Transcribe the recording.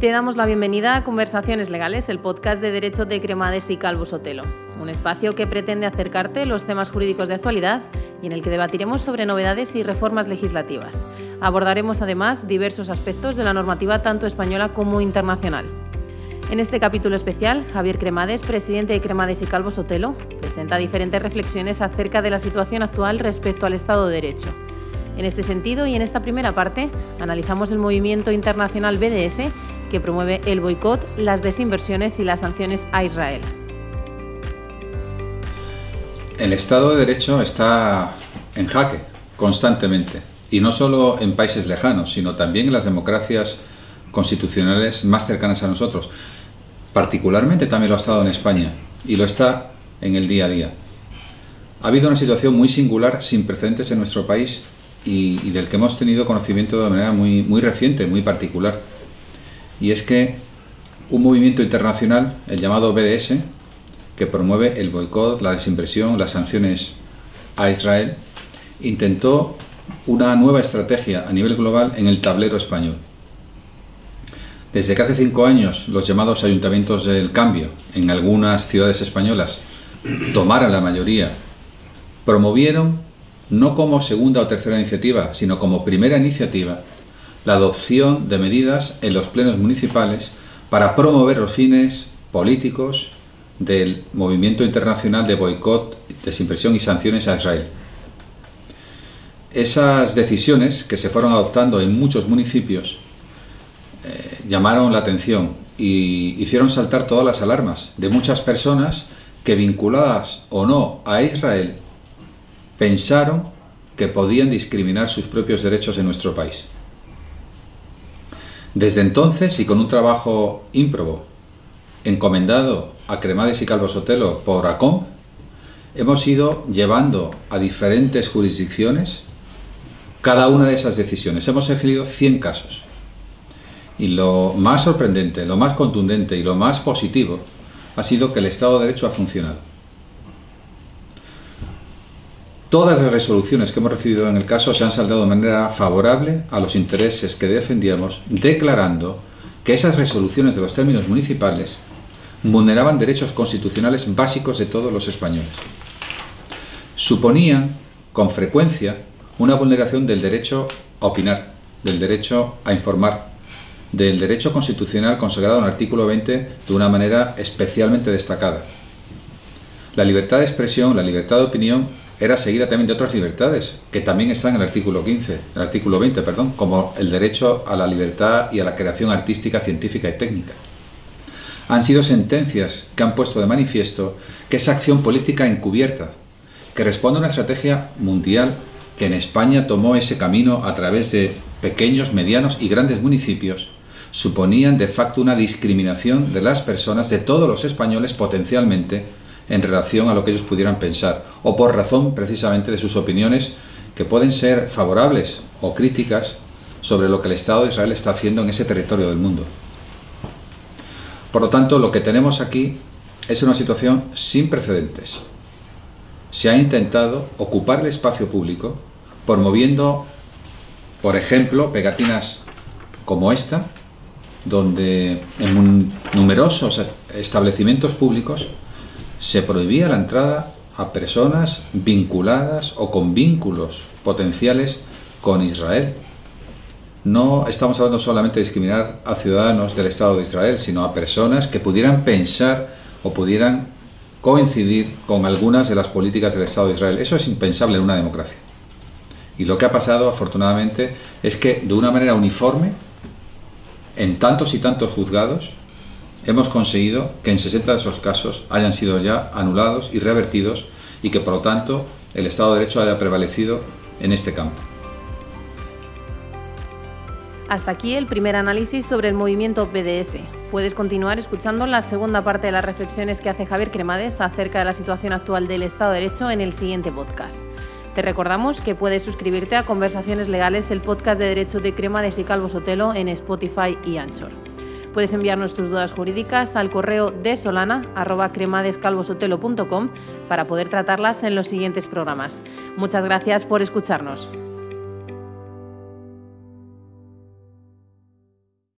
Te damos la bienvenida a Conversaciones Legales, el podcast de Derecho de Cremades y Calvo Sotelo, un espacio que pretende acercarte los temas jurídicos de actualidad y en el que debatiremos sobre novedades y reformas legislativas. Abordaremos además diversos aspectos de la normativa tanto española como internacional. En este capítulo especial, Javier Cremades, presidente de Cremades y Calvo Sotelo, presenta diferentes reflexiones acerca de la situación actual respecto al Estado de Derecho. En este sentido y en esta primera parte, analizamos el movimiento internacional BDS que promueve el boicot, las desinversiones y las sanciones a Israel. El Estado de Derecho está en jaque constantemente, y no solo en países lejanos, sino también en las democracias constitucionales más cercanas a nosotros. Particularmente también lo ha estado en España y lo está en el día a día. Ha habido una situación muy singular, sin precedentes en nuestro país y, del que hemos tenido conocimiento de manera muy, muy reciente, muy particular y es que un movimiento internacional, el llamado BDS, que promueve el boicot, la desinversión, las sanciones a Israel, intentó una nueva estrategia a nivel global en el tablero español. Desde que hace cinco años los llamados ayuntamientos del cambio en algunas ciudades españolas tomaran la mayoría, promovieron, no como segunda o tercera iniciativa, sino como primera iniciativa, la adopción de medidas en los plenos municipales para promover los fines políticos del movimiento internacional de boicot, desimpresión y sanciones a Israel. Esas decisiones que se fueron adoptando en muchos municipios eh, llamaron la atención y hicieron saltar todas las alarmas de muchas personas que vinculadas o no a Israel pensaron que podían discriminar sus propios derechos en nuestro país. Desde entonces, y con un trabajo ímprobo, encomendado a Cremades y Calvo Sotelo por ACOM, hemos ido llevando a diferentes jurisdicciones cada una de esas decisiones. Hemos elegido 100 casos. Y lo más sorprendente, lo más contundente y lo más positivo ha sido que el Estado de Derecho ha funcionado. Todas las resoluciones que hemos recibido en el caso se han saldado de manera favorable a los intereses que defendíamos, declarando que esas resoluciones de los términos municipales vulneraban derechos constitucionales básicos de todos los españoles. Suponían, con frecuencia, una vulneración del derecho a opinar, del derecho a informar, del derecho constitucional consagrado en el artículo 20 de una manera especialmente destacada. La libertad de expresión, la libertad de opinión era seguida también de otras libertades, que también están en el artículo 15, el artículo 20, perdón, como el derecho a la libertad y a la creación artística, científica y técnica. Han sido sentencias que han puesto de manifiesto que esa acción política encubierta, que responde a una estrategia mundial que en España tomó ese camino a través de pequeños, medianos y grandes municipios, suponían de facto una discriminación de las personas, de todos los españoles potencialmente, en relación a lo que ellos pudieran pensar, o por razón precisamente de sus opiniones que pueden ser favorables o críticas sobre lo que el Estado de Israel está haciendo en ese territorio del mundo. Por lo tanto, lo que tenemos aquí es una situación sin precedentes. Se ha intentado ocupar el espacio público promoviendo, por ejemplo, pegatinas como esta, donde en numerosos establecimientos públicos se prohibía la entrada a personas vinculadas o con vínculos potenciales con Israel. No estamos hablando solamente de discriminar a ciudadanos del Estado de Israel, sino a personas que pudieran pensar o pudieran coincidir con algunas de las políticas del Estado de Israel. Eso es impensable en una democracia. Y lo que ha pasado, afortunadamente, es que de una manera uniforme, en tantos y tantos juzgados, hemos conseguido que en 60 de esos casos hayan sido ya anulados y revertidos y que por lo tanto el Estado de Derecho haya prevalecido en este campo. Hasta aquí el primer análisis sobre el movimiento BDS. Puedes continuar escuchando la segunda parte de las reflexiones que hace Javier Cremades acerca de la situación actual del Estado de Derecho en el siguiente podcast. Te recordamos que puedes suscribirte a Conversaciones Legales, el podcast de Derecho de Cremades y Calvo Sotelo en Spotify y Anchor. Puedes enviarnos tus dudas jurídicas al correo de solana.cremadescalvosotelo.com para poder tratarlas en los siguientes programas. Muchas gracias por escucharnos.